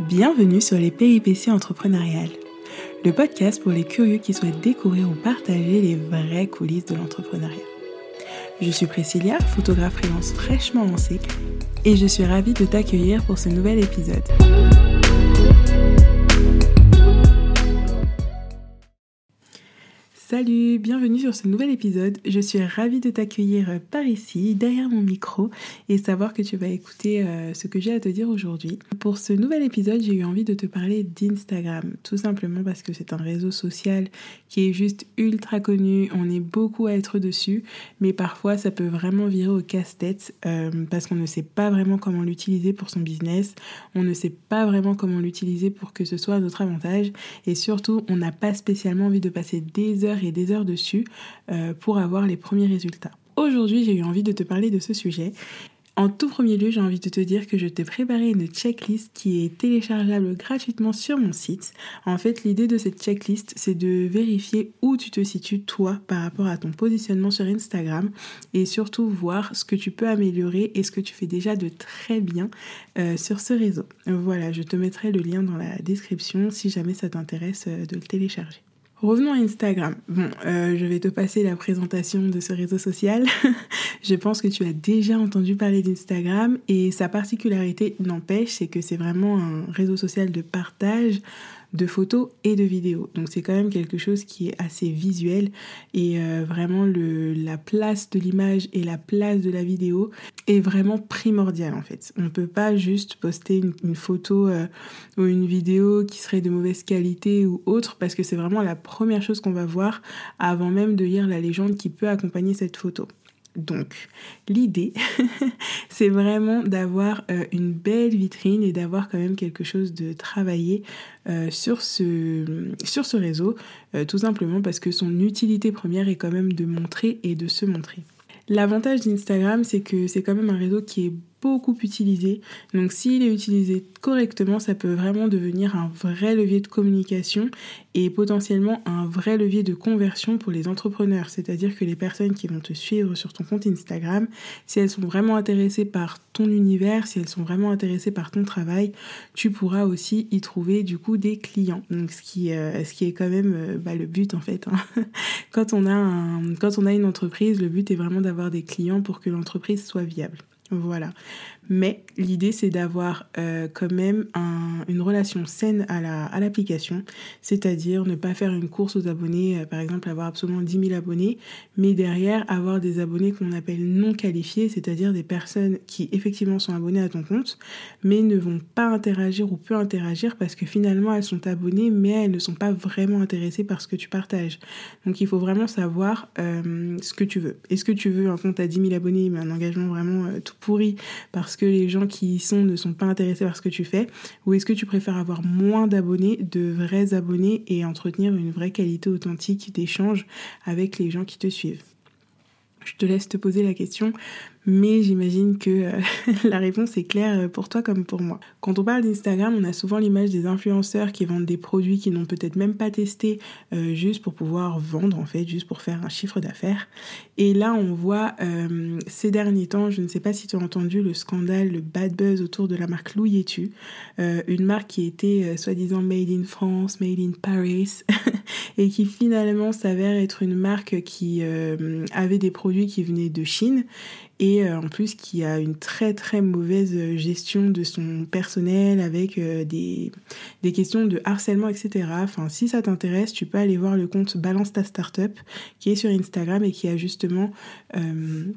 Bienvenue sur les péripéties entrepreneuriales, le podcast pour les curieux qui souhaitent découvrir ou partager les vraies coulisses de l'entrepreneuriat. Je suis Priscilla, photographe freelance fraîchement lancée, et je suis ravie de t'accueillir pour ce nouvel épisode. Salut, bienvenue sur ce nouvel épisode. Je suis ravie de t'accueillir euh, par ici, derrière mon micro, et savoir que tu vas écouter euh, ce que j'ai à te dire aujourd'hui. Pour ce nouvel épisode, j'ai eu envie de te parler d'Instagram, tout simplement parce que c'est un réseau social qui est juste ultra connu, on est beaucoup à être dessus, mais parfois ça peut vraiment virer au casse-tête euh, parce qu'on ne sait pas vraiment comment l'utiliser pour son business, on ne sait pas vraiment comment l'utiliser pour que ce soit à notre avantage, et surtout on n'a pas spécialement envie de passer des heures et des heures dessus euh, pour avoir les premiers résultats. Aujourd'hui, j'ai eu envie de te parler de ce sujet. En tout premier lieu, j'ai envie de te dire que je t'ai préparé une checklist qui est téléchargeable gratuitement sur mon site. En fait, l'idée de cette checklist, c'est de vérifier où tu te situes toi par rapport à ton positionnement sur Instagram et surtout voir ce que tu peux améliorer et ce que tu fais déjà de très bien euh, sur ce réseau. Voilà, je te mettrai le lien dans la description si jamais ça t'intéresse euh, de le télécharger. Revenons à Instagram. Bon, euh, je vais te passer la présentation de ce réseau social. je pense que tu as déjà entendu parler d'Instagram et sa particularité n'empêche, c'est que c'est vraiment un réseau social de partage de photos et de vidéos. Donc c'est quand même quelque chose qui est assez visuel et euh, vraiment le, la place de l'image et la place de la vidéo est vraiment primordiale en fait. On ne peut pas juste poster une, photo euh, ou une vidéo qui serait de mauvaise qualité ou autre parce que c'est vraiment la première chose qu'on va voir avant même de lire la légende qui peut accompagner cette photo. Donc, l'idée, c'est vraiment d'avoir euh, une belle vitrine et d'avoir quand même quelque chose de travaillé euh, sur, ce, réseau, euh, tout simplement parce que son utilité première est quand même de montrer et de se montrer. L'avantage d'Instagram, c'est que c'est quand même un réseau qui est beaucoup utilisé. Donc s'il est utilisé correctement, ça peut vraiment devenir un vrai levier de communication et potentiellement un vrai levier de conversion pour les entrepreneurs. C'est-à-dire que les personnes qui vont te suivre sur ton compte Instagram, si elles sont vraiment intéressées par ton univers, si elles sont vraiment intéressées par ton travail, tu pourras aussi y trouver du coup des clients. Donc ce qui, euh, est quand même euh, bah, le but en fait. Hein. quand on a une entreprise, le but est vraiment d'avoir des clients pour que l'entreprise soit viable. Voilà. Mais l'idée, c'est d'avoir euh, quand même une relation saine à, la, à l'application, c'est-à-dire ne pas faire une course aux abonnés, euh, par exemple avoir absolument 10 000 abonnés, mais derrière avoir des abonnés qu'on appelle non qualifiés, c'est-à-dire des personnes qui effectivement sont abonnées à ton compte, mais ne vont pas interagir ou peu interagir parce que finalement elles sont abonnées, mais elles ne sont pas vraiment intéressées par ce que tu partages. Donc il faut vraiment savoir euh, ce que tu veux. Est-ce que tu veux un compte à 10 000 abonnés, mais un engagement vraiment tout pourri parce que les gens qui y sont ne sont pas intéressés par ce que tu fais Ou est-ce que tu préfères avoir moins d'abonnés, de vrais abonnés et entretenir une vraie qualité authentique d'échange avec les gens qui te suivent? Je te laisse te poser la question, mais j'imagine que euh, la réponse est claire euh, pour toi comme pour moi. Quand on parle d'Instagram, on a souvent l'image des influenceurs qui vendent des produits qu'ils n'ont peut-être même pas testés euh, juste pour pouvoir vendre en fait, juste pour faire un chiffre d'affaires. Et là, on voit ces derniers temps, je ne sais pas si tu as entendu le scandale, le bad buzz autour de la marque Louis une marque qui était soi-disant made in France, made in Paris, et qui finalement s'avère être une marque qui avait des produits qui venaient de Chine et euh, en plus qui a une très très mauvaise gestion de son personnel avec euh, des, des questions de harcèlement, etc. Enfin, si ça t'intéresse, tu peux aller voir le compte Balance ta startup qui est sur Instagram et qui a justement euh,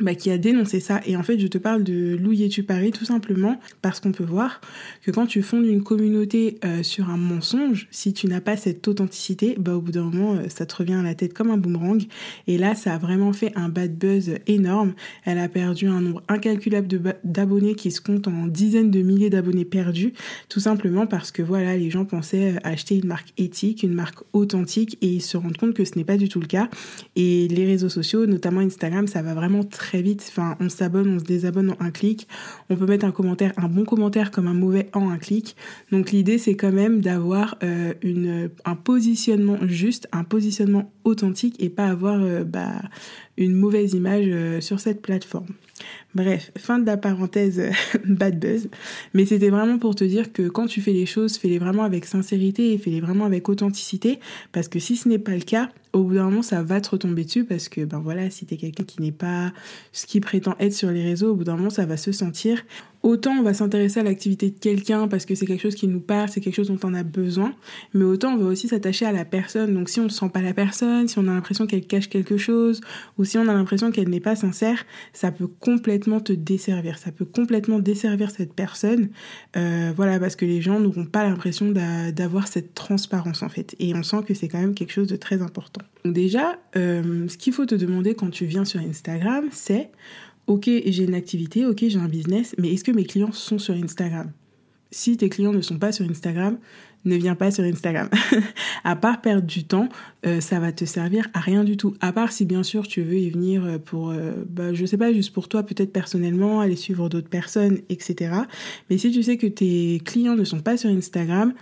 bah, qui a dénoncé ça. Et en fait, je te parle de Louis tu Paris tout simplement parce qu'on peut voir que quand tu fondes une communauté euh, sur un mensonge, si tu n'as pas cette authenticité, bah, au bout d'un moment, euh, ça te revient à la tête comme un boomerang. Et là, ça a vraiment fait un bad buzz énorme. Elle a perdu un nombre incalculable d'abonnés qui se compte en dizaines de milliers d'abonnés perdus, tout simplement parce que voilà, les gens pensaient euh, acheter une marque éthique, une marque authentique, et ils se rendent compte que ce n'est pas du tout le cas. Et les réseaux sociaux, notamment Instagram, ça va vraiment très très vite. Enfin, on s'abonne, on se désabonne en un clic. On peut mettre un commentaire, un bon commentaire comme un mauvais en un clic. Donc l'idée, c'est quand même d'avoir euh, une, un positionnement juste, un positionnement authentique et pas avoir euh, bah, une mauvaise image euh, sur cette plateforme. Bref, fin de la parenthèse bad buzz. Mais c'était vraiment pour te dire que quand tu fais les choses, fais-les vraiment avec sincérité et fais-les vraiment avec authenticité. Parce que si ce n'est pas le cas, au bout d'un moment, ça va te retomber dessus. Parce que, ben voilà, si t'es quelqu'un qui n'est pas ce qui prétend être sur les réseaux, au bout d'un moment, ça va se sentir. Autant on va s'intéresser à l'activité de quelqu'un parce que c'est quelque chose qui nous parle, c'est quelque chose dont on a besoin, mais autant on va aussi s'attacher à la personne. Donc si on ne sent pas la personne, si on a l'impression qu'elle cache quelque chose, ou si on a l'impression qu'elle n'est pas sincère, ça peut complètement te desservir. Ça peut complètement desservir cette personne. Euh, voilà, parce que les gens n'auront pas l'impression d'avoir cette transparence en fait. Et on sent que c'est quand même quelque chose de très important. Donc déjà, euh, ce qu'il faut te demander quand tu viens sur Instagram, c'est ok, j'ai une activité, ok, j'ai un business, mais est-ce que mes clients sont sur Instagram? Si tes clients ne sont pas sur Instagram, ne viens pas sur Instagram. à part perdre du temps, euh, ça va te servir à rien du tout. À part si bien sûr tu veux y venir euh, pour, euh, bah, je sais pas, juste pour toi, peut-être personnellement, aller suivre d'autres personnes, etc. Mais si tu sais que tes clients ne sont pas sur Instagram,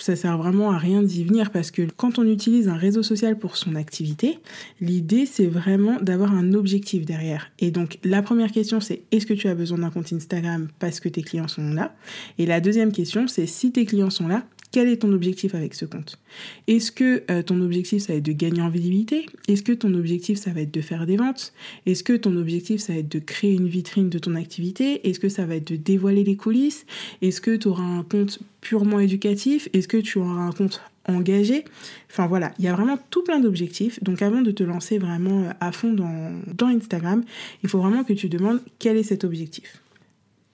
ça sert vraiment à rien d'y venir parce que quand on utilise un réseau social pour son activité, l'idée c'est vraiment d'avoir un objectif derrière. Et donc la première question c'est est-ce que tu as besoin d'un compte Instagram parce que tes clients sont là? Et la deuxième question c'est si tes clients sont là, quel est ton objectif avec ce compte? Est-ce que euh, ton objectif, ça va être de gagner en visibilité? Est-ce que ton objectif, ça va être de faire des ventes? Est-ce que ton objectif, ça va être de créer une vitrine de ton activité? Est-ce que ça va être de dévoiler les coulisses? Est-ce que tu auras un compte purement éducatif? Est-ce que tu auras un compte engagé? Enfin voilà, il y a vraiment tout plein d'objectifs. Donc avant de te lancer vraiment euh, à fond dans, dans Instagram, il faut vraiment que tu demandes quel est cet objectif.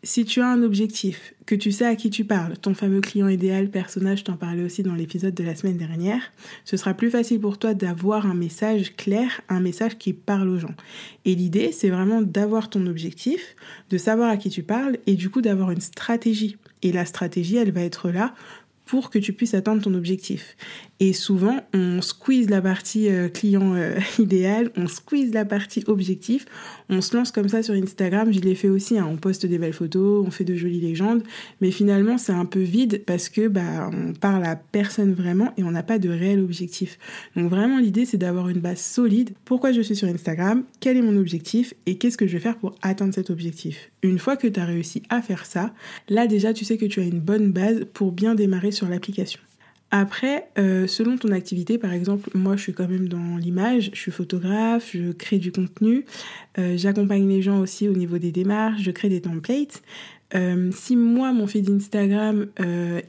Si tu as un objectif, que tu sais à qui tu parles, ton fameux client idéal, personnage, je t'en parlais aussi dans l'épisode de la semaine dernière, ce sera plus facile pour toi d'avoir un message clair, un message qui parle aux gens. Et l'idée, c'est vraiment d'avoir ton objectif, de savoir à qui tu parles et du coup d'avoir une stratégie. Et la stratégie, elle va être là pour que tu puisses atteindre ton objectif. Et souvent, on squeeze la partie euh, client euh, idéal, on squeeze la partie objectif, on se lance comme ça sur Instagram, je l'ai fait aussi, hein. on poste des belles photos, on fait de jolies légendes, mais finalement c'est un peu vide parce que bah, on parle à personne vraiment et on n'a pas de réel objectif. Donc vraiment l'idée c'est d'avoir une base solide. Pourquoi je suis sur Instagram? Quel est mon objectif? Et qu'est-ce que je vais faire pour atteindre cet objectif? Une fois que tu as réussi à faire ça, là déjà tu sais que tu as une bonne base pour bien démarrer sur l'application. Après, euh, selon ton activité, par exemple, moi je suis quand même dans l'image, je suis photographe, je crée du contenu, euh, j'accompagne les gens aussi au niveau des démarches, je crée des templates. Euh, si moi mon feed Instagram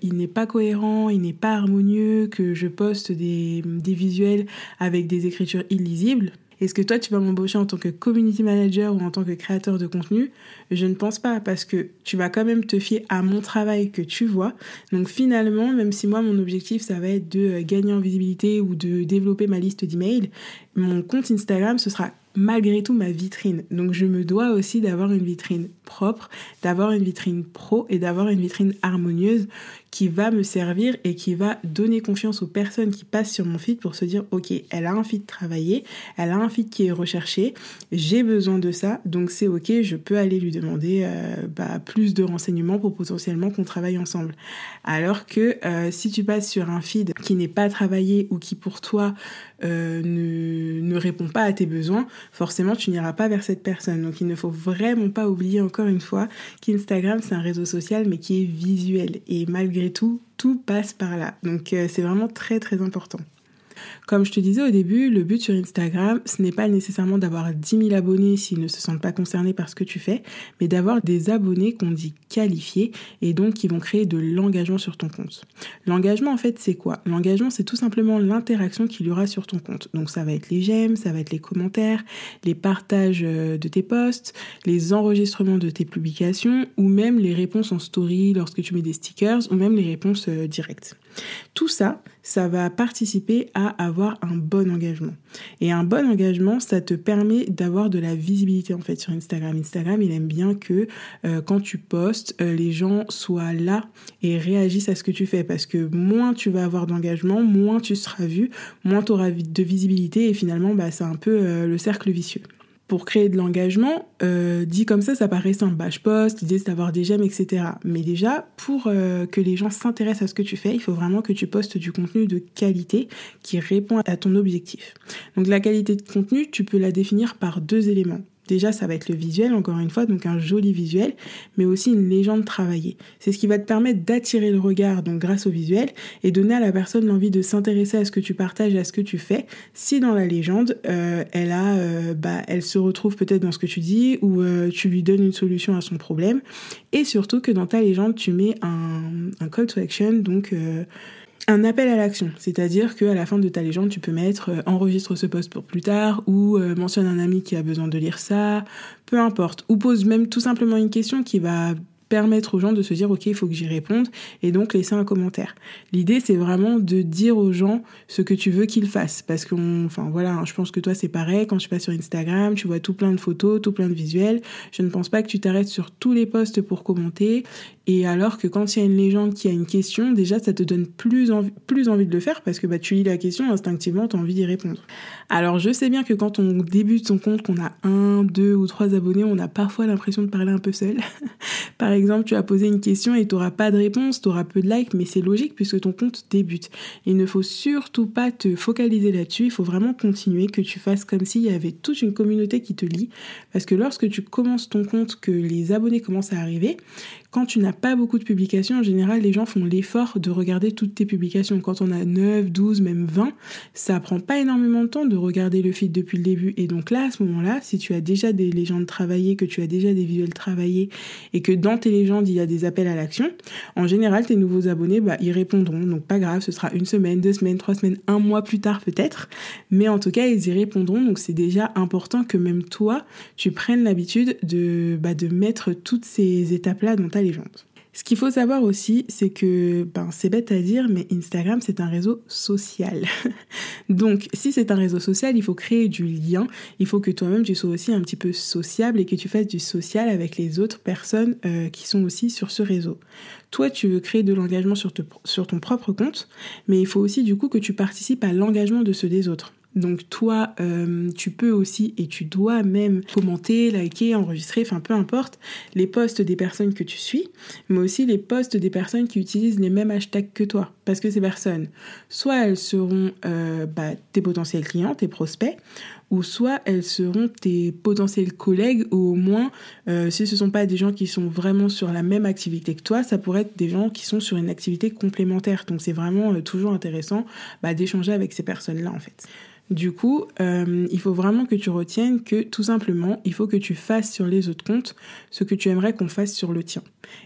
il n'est pas cohérent, il n'est pas harmonieux, que je poste des, des visuels avec des écritures illisibles, est-ce que toi, tu vas m'embaucher en tant que community manager ou en tant que créateur de contenu? Je ne pense pas parce que tu vas quand même te fier à mon travail que tu vois. Donc finalement, même si moi, mon objectif, ça va être de euh, gagner en visibilité ou de développer ma liste d'emails, mon compte Instagram, ce sera malgré tout ma vitrine. Donc je me dois aussi d'avoir une vitrine propre, d'avoir une vitrine pro et d'avoir une vitrine harmonieuse qui va me servir et qui va donner confiance aux personnes qui passent sur mon feed pour se dire ok, elle a un feed travaillé, elle a un feed qui est recherché, j'ai besoin de ça, donc c'est ok, je peux aller lui demander euh, bah, plus de renseignements pour potentiellement qu'on travaille ensemble. Alors que euh, si tu passes sur un feed qui n'est pas travaillé ou qui pour toi euh, ne, ne répond pas à tes besoins, forcément tu n'iras pas vers cette personne. Donc il ne faut vraiment pas oublier encore une fois qu'Instagram c'est un réseau social mais qui est visuel et malgré tout, tout passe par là. Donc euh, c'est vraiment très très important. Comme je te disais au début, le but sur Instagram, ce n'est pas nécessairement d'avoir 10 000 abonnés s'ils ne se sentent pas concernés par ce que tu fais, mais d'avoir des abonnés qu'on dit qualifiés et donc qui vont créer de l'engagement sur ton compte. L'engagement, en fait, c'est quoi? L'engagement, c'est tout simplement l'interaction qu'il y aura sur ton compte. Donc ça va être les j'aime, ça va être les commentaires, les partages euh, de tes posts, les enregistrements de tes publications ou même les réponses en story lorsque tu mets des stickers ou même les réponses euh, directes. Tout ça, ça va participer à avoir un bon engagement. Et un bon engagement, ça te permet d'avoir de la visibilité en fait sur Instagram. Instagram, il aime bien que euh, quand tu postes, euh, les gens soient là et réagissent à ce que tu fais parce que moins tu vas avoir d'engagement, moins tu seras vu, moins tu auras de visibilité et finalement, bah, c'est un peu euh, le cercle vicieux. Pour créer de l'engagement, euh, dit comme ça, ça paraît simple. Bah, je poste, l'idée c'est d'avoir des j'aime, etc. Mais déjà, pour euh, que les gens s'intéressent à ce que tu fais, il faut vraiment que tu postes du contenu de qualité qui répond à ton objectif. Donc la qualité de contenu, tu peux la définir par deux éléments. Déjà, ça va être le visuel, encore une fois, donc un joli visuel, mais aussi une légende travaillée. C'est ce qui va te permettre d'attirer le regard, donc grâce au visuel, et donner à la personne l'envie de s'intéresser à ce que tu partages, à ce que tu fais. Si dans la légende, euh, elle a, euh, bah, elle se retrouve peut-être dans ce que tu dis, ou euh, tu lui donnes une solution à son problème, et surtout que dans ta légende, tu mets un, un call to action, donc un appel à l'action, c'est-à-dire qu'à la fin de ta légende, tu peux mettre euh, enregistre ce poste pour plus tard ou euh, mentionne un ami qui a besoin de lire ça, peu importe, ou pose même tout simplement une question qui va permettre aux gens de se dire ok il faut que j'y réponde et donc laisser un commentaire. L'idée c'est vraiment de dire aux gens ce que tu veux qu'ils fassent. Parce que enfin voilà hein, je pense que toi c'est pareil. Quand tu passes sur Instagram tu vois tout plein de photos tout plein de visuels. Je ne pense pas que tu t'arrêtes sur tous les posts pour commenter. Et alors que quand il y a une légende qui a une question déjà ça te donne plus envie, plus envie de le faire parce que bah, tu lis la question instinctivement tu as envie d'y répondre. Alors je sais bien que quand on débute son compte qu'on a un deux ou trois abonnés on a parfois l'impression de parler un peu seul exemple, tu as posé une question et tu n'auras pas de réponse, tu auras peu de likes, mais c'est logique puisque ton compte débute. Il ne faut surtout pas te focaliser là-dessus, il faut vraiment continuer, que tu fasses comme s'il y avait toute une communauté qui te lit. Parce que lorsque tu commences ton compte, que les abonnés commencent à arriver, quand tu n'as pas beaucoup de publications, en général, les gens font l'effort de regarder toutes tes publications. Quand on a 9, 12, même 20, ça prend pas énormément de temps de regarder le feed depuis le début. Et donc là, à ce moment-là, si tu as déjà des légendes travaillées, que tu as déjà des visuels travaillés et que dans tes légendes, il y a des appels à l'action, en général, tes nouveaux abonnés, bah, ils répondront. Donc pas grave, ce sera une semaine, deux semaines, trois semaines, un mois plus tard peut-être. Mais en tout cas, ils y répondront. Donc c'est déjà important que même toi, tu prennes l'habitude de, bah, de mettre toutes ces étapes-là dans ta ce qu'il faut savoir aussi, c'est que, ben, c'est bête à dire, mais Instagram, c'est un réseau social. Donc, si c'est un réseau social, il faut créer du lien. Il faut que toi-même, tu sois aussi un petit peu sociable et que tu fasses du social avec les autres personnes euh, qui sont aussi sur ce réseau. Toi, tu veux créer de l'engagement sur, sur ton propre compte, mais il faut aussi, du coup, que tu participes à l'engagement de ceux des autres. Donc toi, euh, tu peux aussi et tu dois même commenter, liker, enregistrer, enfin peu importe, les posts des personnes que tu suis, mais aussi les posts des personnes qui utilisent les mêmes hashtags que toi. Parce que ces personnes, soit elles seront euh, bah, tes potentiels clients, tes prospects, ou soit elles seront tes potentiels collègues, ou au moins, euh, si ce ne sont pas des gens qui sont vraiment sur la même activité que toi, ça pourrait être des gens qui sont sur une activité complémentaire. Donc c'est vraiment toujours intéressant bah, d'échanger avec ces personnes-là en fait. Du coup, euh, il faut vraiment que tu retiennes que tout simplement, il faut que tu fasses sur les autres comptes ce que tu aimerais qu'on fasse sur le tien.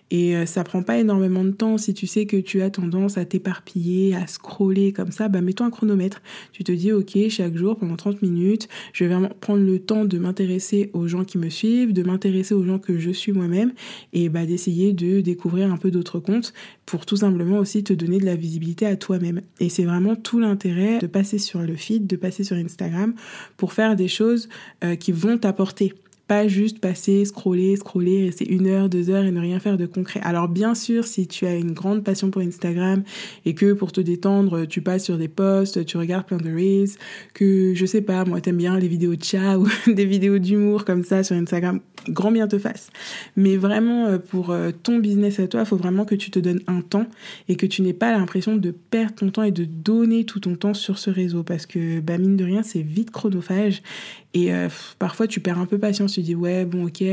Et euh, ça prend pas énormément de temps. Si tu sais que tu as tendance à à scroller comme ça, bah mets-toi un chronomètre. Tu te dis, ok, chaque jour, pendant 30 minutes, je vais vraiment prendre le temps de m'intéresser aux gens qui me suivent, de m'intéresser aux gens que je suis moi-même, et bah d'essayer de découvrir un peu d'autres comptes pour tout simplement aussi te donner de la visibilité à toi-même. Et c'est vraiment tout l'intérêt de passer sur le feed, de passer sur Instagram pour faire des choses euh, qui vont t'apporter pas juste passer, scroller, scroller, rester une heure, deux heures et ne rien faire de concret. Alors bien sûr, si tu as une grande passion pour Instagram et que pour te détendre, tu passes sur des posts, tu regardes plein de reels, que je sais pas, moi t'aimes bien les vidéos de chat ou des vidéos d'humour comme ça sur Instagram, grand bien te fasse. Mais vraiment, euh, pour euh, ton business à toi, il faut vraiment que tu te donnes un temps et que tu n'aies pas l'impression de perdre ton temps et de donner tout ton temps sur ce réseau parce que, bah, mine de rien, c'est vite chronophage et euh, parfois, tu perds un peu patience. Tu dis, ouais, bon, ok,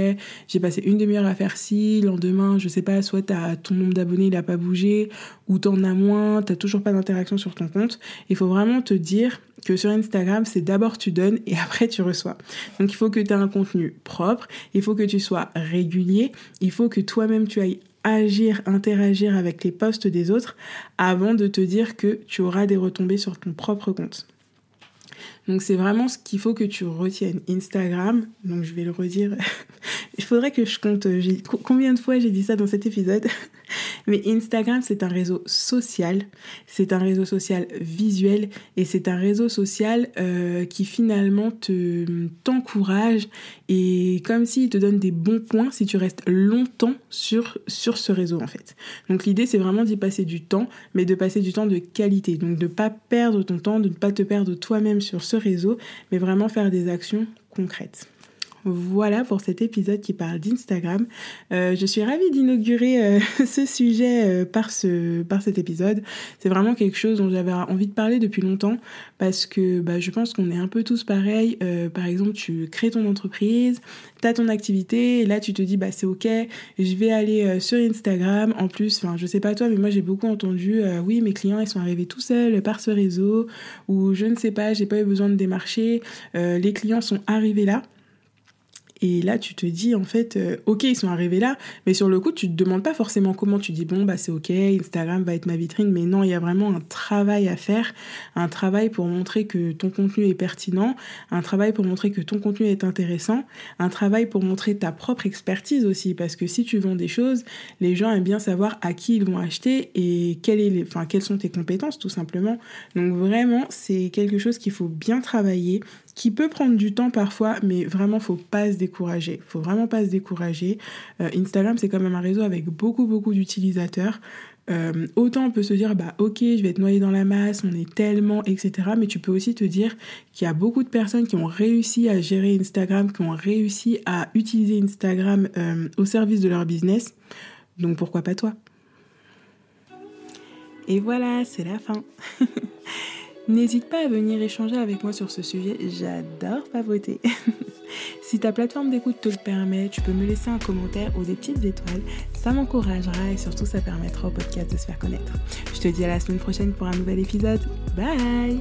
j'ai passé une demi-heure à faire ci. Le lendemain, je sais pas, soit ton nombre d'abonnés, il n'a pas bougé, ou t'en as moins, t'as toujours pas d'interaction sur ton compte. Il faut vraiment te dire que sur Instagram, c'est d'abord tu donnes et après tu reçois. Donc, il faut que tu aies un contenu propre. Il faut que tu sois régulier. Il faut que toi-même tu ailles agir, interagir avec les posts des autres avant de te dire que tu auras des retombées sur ton propre compte. Donc c'est vraiment ce qu'il faut que tu retiennes. Instagram, donc je vais le redire, il faudrait que je compte combien de fois j'ai dit ça dans cet épisode? Mais Instagram, c'est un réseau social, c'est un réseau social visuel et c'est un réseau social euh, qui finalement te t'encourage et comme s'il te donne des bons points si tu restes longtemps sur, sur ce réseau en fait. Donc l'idée, c'est vraiment d'y passer du temps, mais de passer du temps de qualité. Donc de ne pas perdre ton temps, de ne pas te perdre toi-même sur réseau, mais vraiment faire des actions concrètes. Voilà pour cet épisode qui parle d'Instagram. Euh, je suis ravie d'inaugurer euh, ce sujet euh, par, ce, par cet épisode. C'est vraiment quelque chose dont j'avais envie de parler depuis longtemps parce que bah, je pense qu'on est un peu tous pareils. par exemple, tu crées ton entreprise, tu ton activité, là tu te dis bah c'est ok, je vais aller sur Instagram. En plus, je sais pas toi, mais moi j'ai beaucoup entendu oui mes clients ils sont arrivés tout seuls par ce réseau ou je ne sais pas, j'ai pas eu besoin de démarcher, les clients sont arrivés là. Et là, tu te dis, en fait, euh, ok, ils sont arrivés là, mais sur le coup, tu te demandes pas forcément comment. Tu dis, bon, bah c'est ok, Instagram va être ma vitrine, mais non, il y a vraiment un travail à faire, un travail pour montrer que ton contenu est pertinent, un travail pour montrer que ton contenu est intéressant, un travail pour montrer ta propre expertise aussi, parce que si tu vends des choses, les gens aiment bien savoir à qui ils vont acheter et est quelles sont tes compétences, tout simplement. Donc vraiment, c'est quelque chose qu'il faut bien travailler, qui peut prendre du temps parfois, mais vraiment, faut pas se décourager. Faut vraiment pas se décourager. Euh, Instagram, c'est quand même un réseau avec beaucoup, beaucoup d'utilisateurs. Euh, autant on peut se dire, bah ok, je vais être noyé dans la masse, on est tellement, etc. Mais tu peux aussi te dire qu'il y a beaucoup de personnes qui ont réussi à gérer Instagram, qui ont réussi à utiliser Instagram euh, au service de leur business. Donc pourquoi pas toi? Et voilà, c'est la fin. N'hésite pas à venir échanger avec moi sur ce sujet, j'adore pavoter. si ta plateforme d'écoute te le permet, tu peux me laisser un commentaire ou des petites étoiles, ça m'encouragera et surtout ça permettra au podcast de se faire connaître. Je te dis à la semaine prochaine pour un nouvel épisode. Bye